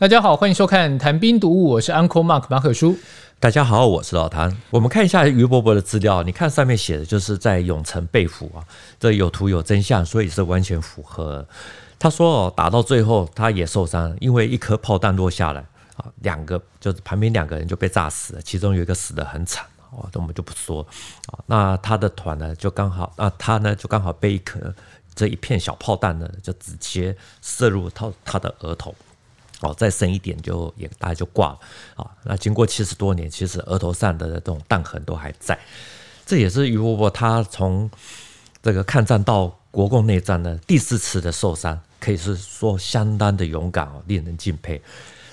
大家好，欢迎收看《谈兵读物》，我是 Uncle Mark 马可叔。大家好，我是老谭。我们看一下于伯伯的资料，你看上面写的就是在永城被俘啊，这有图有真相，所以是完全符合。他说哦，打到最后他也受伤，因为一颗炮弹落下来啊，两个就是旁边两个人就被炸死了，其中有一个死得很惨哦，这我们就不说啊。那他的团呢，就刚好啊，他呢就刚好被一颗这一片小炮弹呢，就直接射入他他的额头。哦，再深一点就也大概就挂了啊。那经过七十多年，其实额头上的这种弹痕都还在。这也是于伯伯他从这个抗战到国共内战的第四次的受伤，可以是说相当的勇敢哦，令人敬佩。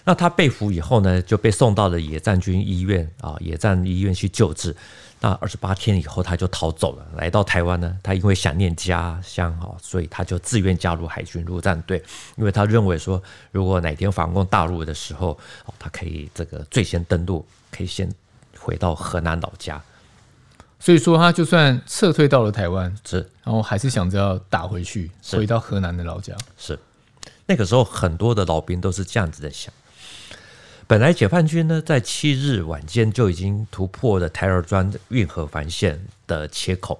那他被俘以后呢，就被送到了野战军医院啊，野战医院去救治。那二十八天以后，他就逃走了，来到台湾呢。他因为想念家乡哈，所以他就自愿加入海军陆战队，因为他认为说，如果哪天反攻大陆的时候，哦，他可以这个最先登陆，可以先回到河南老家。所以说，他就算撤退到了台湾，是，然后还是想着要打回去，回到河南的老家。是，那个时候很多的老兵都是这样子在想。本来解放军呢，在七日晚间就已经突破了台儿庄运河防线的切口。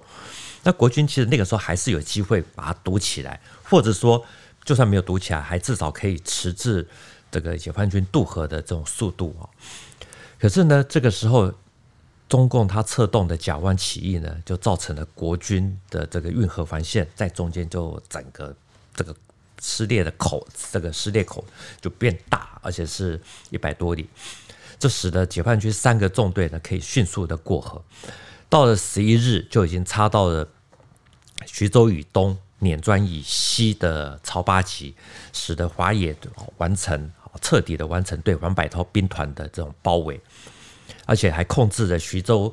那国军其实那个时候还是有机会把它堵起来，或者说，就算没有堵起来，还至少可以迟滞这个解放军渡河的这种速度啊。可是呢，这个时候中共他策动的甲湾起义呢，就造成了国军的这个运河防线在中间就整个这个。撕裂的口，这个撕裂口就变大，而且是一百多里，这使得解放军三个纵队呢可以迅速的过河。到了十一日，就已经插到了徐州以东、碾庄以西的曹八旗，使得华野完成彻底的完成对黄百韬兵团的这种包围，而且还控制了徐州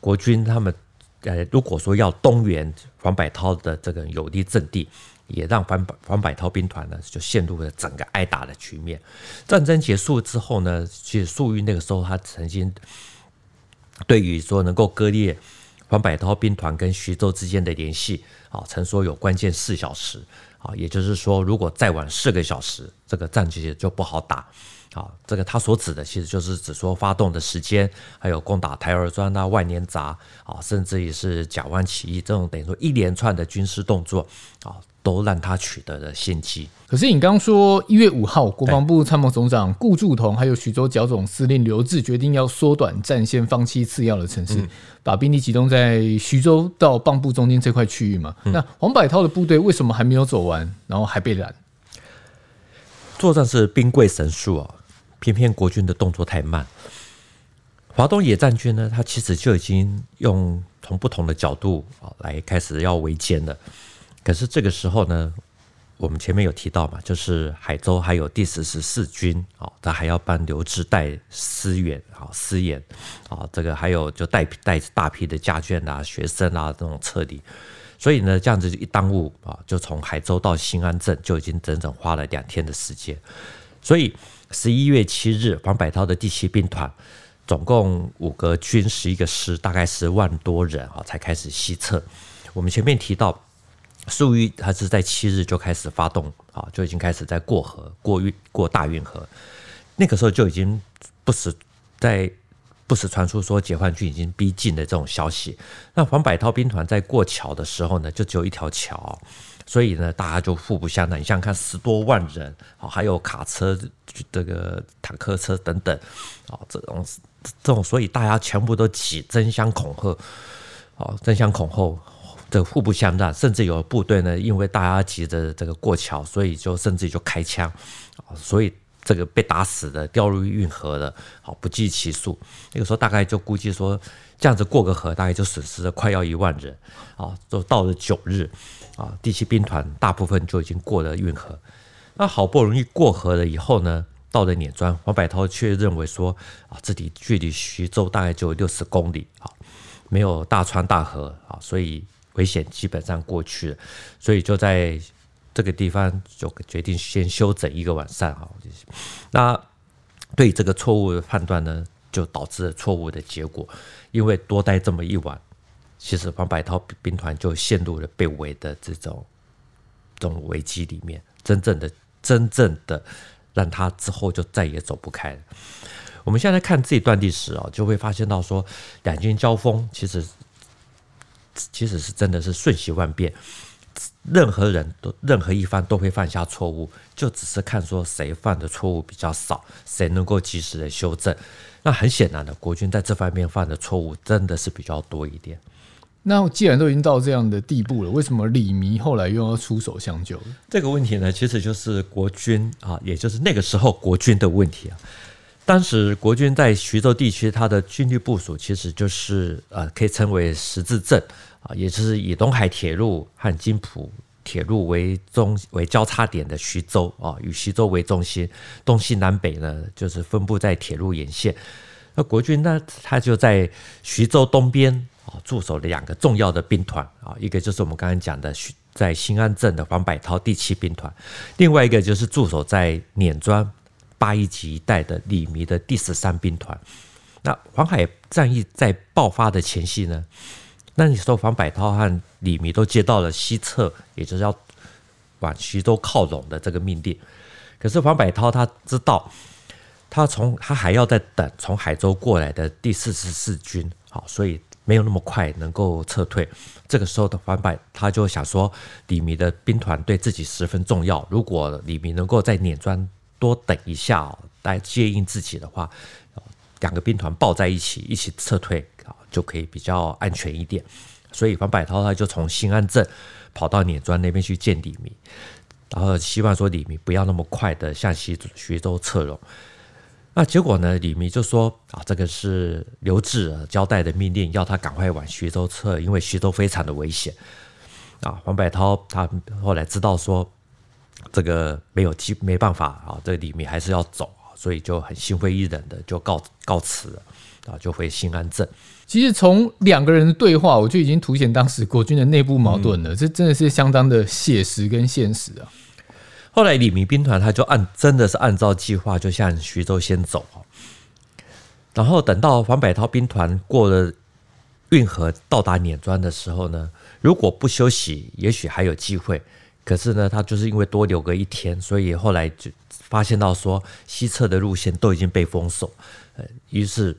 国军他们呃，如果说要东援黄百韬的这个有利阵地。也让黄百黄百韬兵团呢就陷入了整个挨打的局面。战争结束之后呢，其实粟裕那个时候他曾经对于说能够割裂黄百韬兵团跟徐州之间的联系啊，曾说有关键四小时啊，也就是说如果再晚四个小时，这个战局就不好打啊。这个他所指的其实就是指说发动的时间，还有攻打台儿庄啊、万年闸啊，甚至于是甲湾起义这种等于说一连串的军事动作啊。都让他取得了先机。可是你刚刚说一月五号，国防部参谋总长顾祝同还有徐州剿总司令刘峙决定要缩短战线，放弃次要的城市，嗯、把兵力集中在徐州到蚌埠中间这块区域嘛。嗯、那黄百韬的部队为什么还没有走完，然后还被拦？作战是兵贵神速啊，偏偏国军的动作太慢。华东野战军呢，他其实就已经用从不同的角度啊来开始要围歼了。可是这个时候呢，我们前面有提到嘛，就是海州还有第十四军啊，他还要帮刘志带师援啊，师援啊，这个还有就带带大批的家眷啊、学生啊这种撤离，所以呢，这样子一耽误啊，就从海州到新安镇就已经整整花了两天的时间。所以十一月七日，黄百韬的第七兵团总共五个军十一个师，大概十万多人啊，才开始西撤。我们前面提到。粟裕他是在七日就开始发动啊，就已经开始在过河过运过大运河，那个时候就已经不时在不时传出说解放军已经逼近的这种消息。那黄百韬兵团在过桥的时候呢，就只有一条桥，所以呢大家就互不相让。你想想看，十多万人啊，还有卡车、这个坦克车等等啊，这种这种，所以大家全部都挤，争相恐吓，啊，争相恐吓。这互不相让，甚至有部队呢，因为大家急着这个过桥，所以就甚至就开枪啊，所以这个被打死的、掉入运河的，好不计其数。那个时候大概就估计说，这样子过个河，大概就损失了快要一万人啊。就到了九日啊，第七兵团大部分就已经过了运河。那好不容易过河了以后呢，到了碾庄，黄百韬却认为说啊，这里距离徐州大概就六十公里啊，没有大川大河啊，所以。危险基本上过去了，所以就在这个地方就决定先休整一个晚上哈。那对这个错误的判断呢，就导致了错误的结果。因为多待这么一晚，其实黄百韬兵团就陷入了被围的这种这种危机里面。真正的真正的让他之后就再也走不开了。我们现在看这一段历史啊，就会发现到说，两军交锋其实其实是真的是瞬息万变，任何人都任何一方都会犯下错误，就只是看说谁犯的错误比较少，谁能够及时的修正。那很显然的，国军在这方面犯的错误真的是比较多一点。那既然都已经到这样的地步了，为什么李弥后来又要出手相救？这个问题呢，其实就是国军啊，也就是那个时候国军的问题啊。当时国军在徐州地区，它的军力部署其实就是呃，可以称为十字阵啊，也就是以东海铁路和津浦铁路为中为交叉点的徐州啊，以徐州为中心，东西南北呢就是分布在铁路沿线。那国军呢，他就在徐州东边。啊，驻守两个重要的兵团啊，一个就是我们刚刚讲的徐在新安镇的黄百韬第七兵团，另外一个就是驻守在碾庄八一级一带的李弥的第十三兵团。那黄海战役在爆发的前夕呢，那你说黄百韬和李弥都接到了西撤，也就是要往徐州靠拢的这个命令。可是黄百韬他知道，他从他还要再等从海州过来的第四十四军，好，所以。没有那么快能够撤退，这个时候的黄百他就想说，李弥的兵团对自己十分重要，如果李弥能够在碾庄多等一下哦来接应自己的话，两个兵团抱在一起一起撤退啊，就可以比较安全一点。所以黄百韬他就从新安镇跑到碾庄那边去见李弥，然后希望说李弥不要那么快的向西徐州撤退。那结果呢？李弥就说：“啊，这个是刘志交代的命令，要他赶快往徐州撤，因为徐州非常的危险。”啊，黄百韬他后来知道说这个没有机没办法啊，这个李明还是要走，所以就很心灰意冷的就告告辞了啊，就回新安镇。其实从两个人的对话，我就已经凸显当时国军的内部矛盾了。嗯、这真的是相当的写实跟现实啊。后来李明兵团他就按真的是按照计划就向徐州先走，然后等到黄百韬兵团过了运河到达碾庄的时候呢，如果不休息，也许还有机会。可是呢，他就是因为多留个一天，所以后来就发现到说西撤的路线都已经被封锁，呃，于是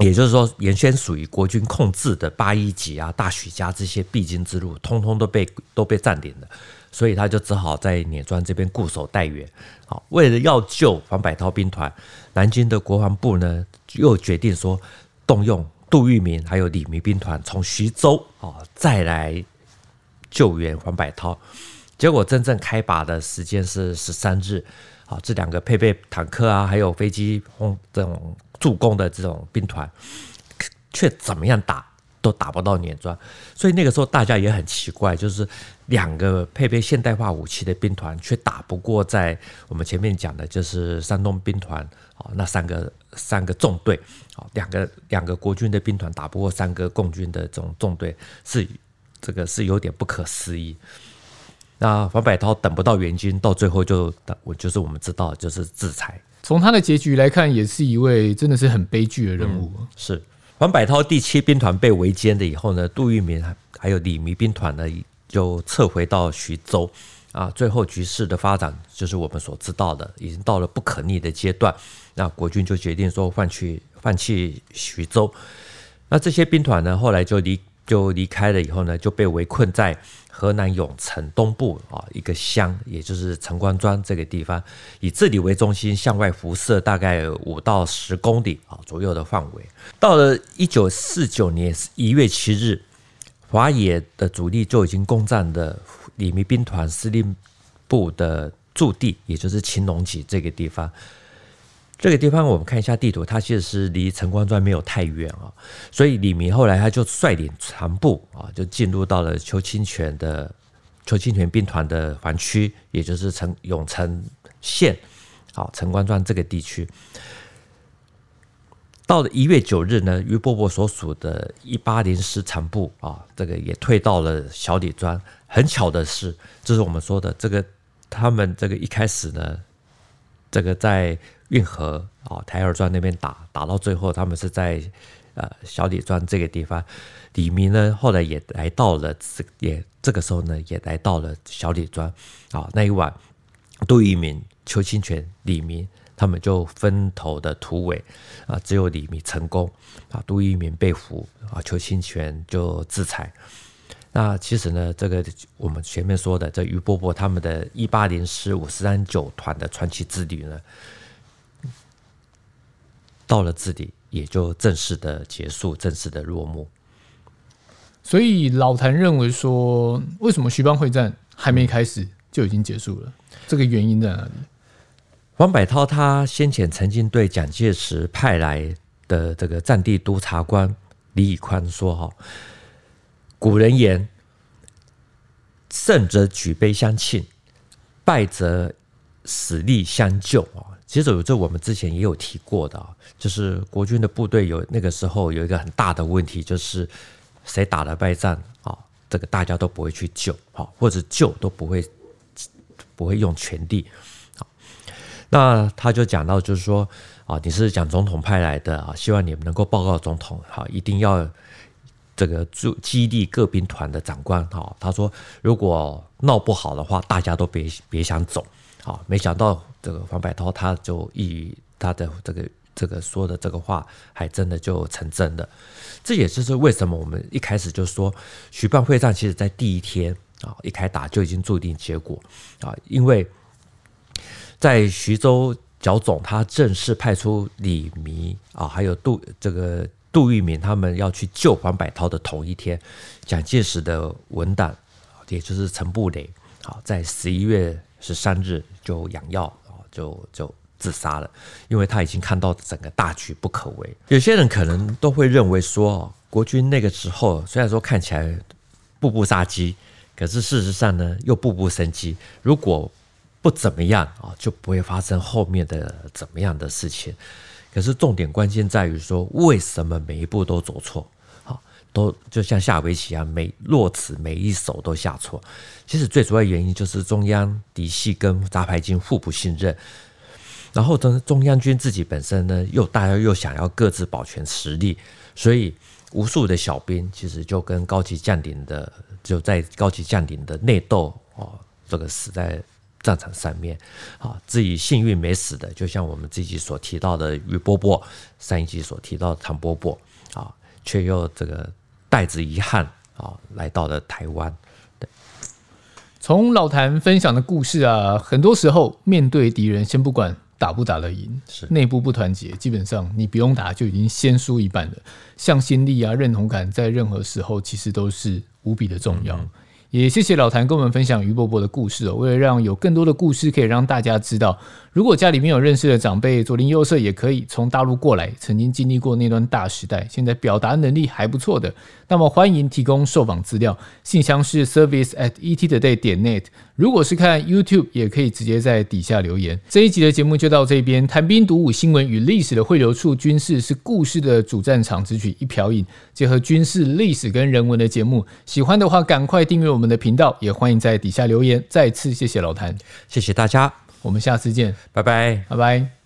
也就是说原先属于国军控制的八一级啊、大许家这些必经之路，通通都被都被占领了。所以他就只好在碾庄这边固守待援。好，为了要救黄百韬兵团，南京的国防部呢又决定说动用杜聿明还有李弥兵团从徐州啊再来救援黄百韬。结果真正开拔的时间是十三日。好，这两个配备坦克啊还有飞机轰这种助攻的这种兵团，却怎么样打？都打不到碾庄，所以那个时候大家也很奇怪，就是两个配备现代化武器的兵团，却打不过在我们前面讲的，就是山东兵团啊，那三个三个纵队啊，两个两个国军的兵团打不过三个共军的这种纵队，是这个是有点不可思议。那黄百韬等不到援军，到最后就我就是我们知道就是制裁。从他的结局来看，也是一位真的是很悲剧的人物，嗯、是。黄百韬第七兵团被围歼了以后呢，杜聿明还有李弥兵团呢就撤回到徐州啊。最后局势的发展就是我们所知道的，已经到了不可逆的阶段。那国军就决定说放弃放弃徐州。那这些兵团呢，后来就离就离开了以后呢，就被围困在。河南永城东部啊，一个乡，也就是陈官庄这个地方，以这里为中心，向外辐射大概五到十公里啊左右的范围。到了一九四九年一月七日，华野的主力就已经攻占了李弥兵团司令部的驻地，也就是青龙脊这个地方。这个地方我们看一下地图，它其实是离陈官庄没有太远啊，所以李明后来他就率领残部啊，就进入到了邱清泉的邱清泉兵团的防区，也就是陈永城县啊陈官庄这个地区。到了一月九日呢，于伯伯所属的一八零师残部啊，这个也退到了小李庄。很巧的是，这是我们说的这个，他们这个一开始呢，这个在。运河啊，台儿庄那边打打到最后，他们是在呃小李庄这个地方。李明呢，后来也来到了这也这个时候呢，也来到了小李庄啊。那一晚，杜聿明邱清泉、李明他们就分头的突围啊，只有李明成功啊，杜聿明被俘啊，邱清泉就自裁。那其实呢，这个我们前面说的这于伯伯他们的一八零师五四三九团的传奇之旅呢，到了这里也就正式的结束，正式的落幕。所以老谭认为说，为什么徐邦会战还没开始就已经结束了？这个原因在哪里？王柏涛他先前曾经对蒋介石派来的这个战地督察官李以宽说：“哈。”古人言：“胜则举杯相庆，败则死力相救。”啊，其实有这我们之前也有提过的，就是国军的部队有那个时候有一个很大的问题，就是谁打了败仗啊，这个大家都不会去救，好，或者救都不会不会用全力。那他就讲到，就是说啊，你是蒋总统派来的啊，希望你们能够报告总统，好，一定要。这个驻基地各兵团的长官哈，他说如果闹不好的话，大家都别别想走。好，没想到这个黄柏涛他就以他的这个这个说的这个话，还真的就成真了。这也就是为什么我们一开始就说徐蚌会战，其实在第一天啊一开打就已经注定结果啊，因为在徐州剿总他正式派出李弥啊，还有杜这个。杜聿明他们要去救黄百韬的同一天，蒋介石的文档，也就是陈布雷，好，在十一月十三日就养药，就就自杀了，因为他已经看到整个大局不可为。有些人可能都会认为说，国军那个时候虽然说看起来步步杀机，可是事实上呢又步步生机。如果不怎么样啊，就不会发生后面的怎么样的事情。可是重点关键在于说，为什么每一步都走错？好，都就像下围棋一样，每落子每一手都下错。其实最主要原因就是中央嫡系跟杂牌军互不信任，然后中中央军自己本身呢，又大家又想要各自保全实力，所以无数的小兵其实就跟高级将领的就在高级将领的内斗哦，这个死在。战场上面，啊，自己幸运没死的，就像我们这集所提到的于波波，上一集所提到的唐波波，啊，却又这个带着遗憾啊，来到了台湾。对，从老谭分享的故事啊，很多时候面对敌人，先不管打不打得赢，是内部不团结，基本上你不用打就已经先输一半了。向心力啊，认同感，在任何时候其实都是无比的重要。嗯也谢谢老谭跟我们分享于伯伯的故事哦。为了让有更多的故事可以让大家知道，如果家里面有认识的长辈，左邻右舍也可以从大陆过来，曾经经历过那段大时代，现在表达能力还不错的，那么欢迎提供受访资料，信箱是 service at ettoday 点 net。如果是看 YouTube，也可以直接在底下留言。这一集的节目就到这边，谈兵读武，新闻与历史的汇流处，军事是故事的主战场，只取一瓢饮，结合军事历史跟人文的节目，喜欢的话赶快订阅我们的频道，也欢迎在底下留言。再次谢谢老谭，谢谢大家，我们下次见，拜拜，拜拜。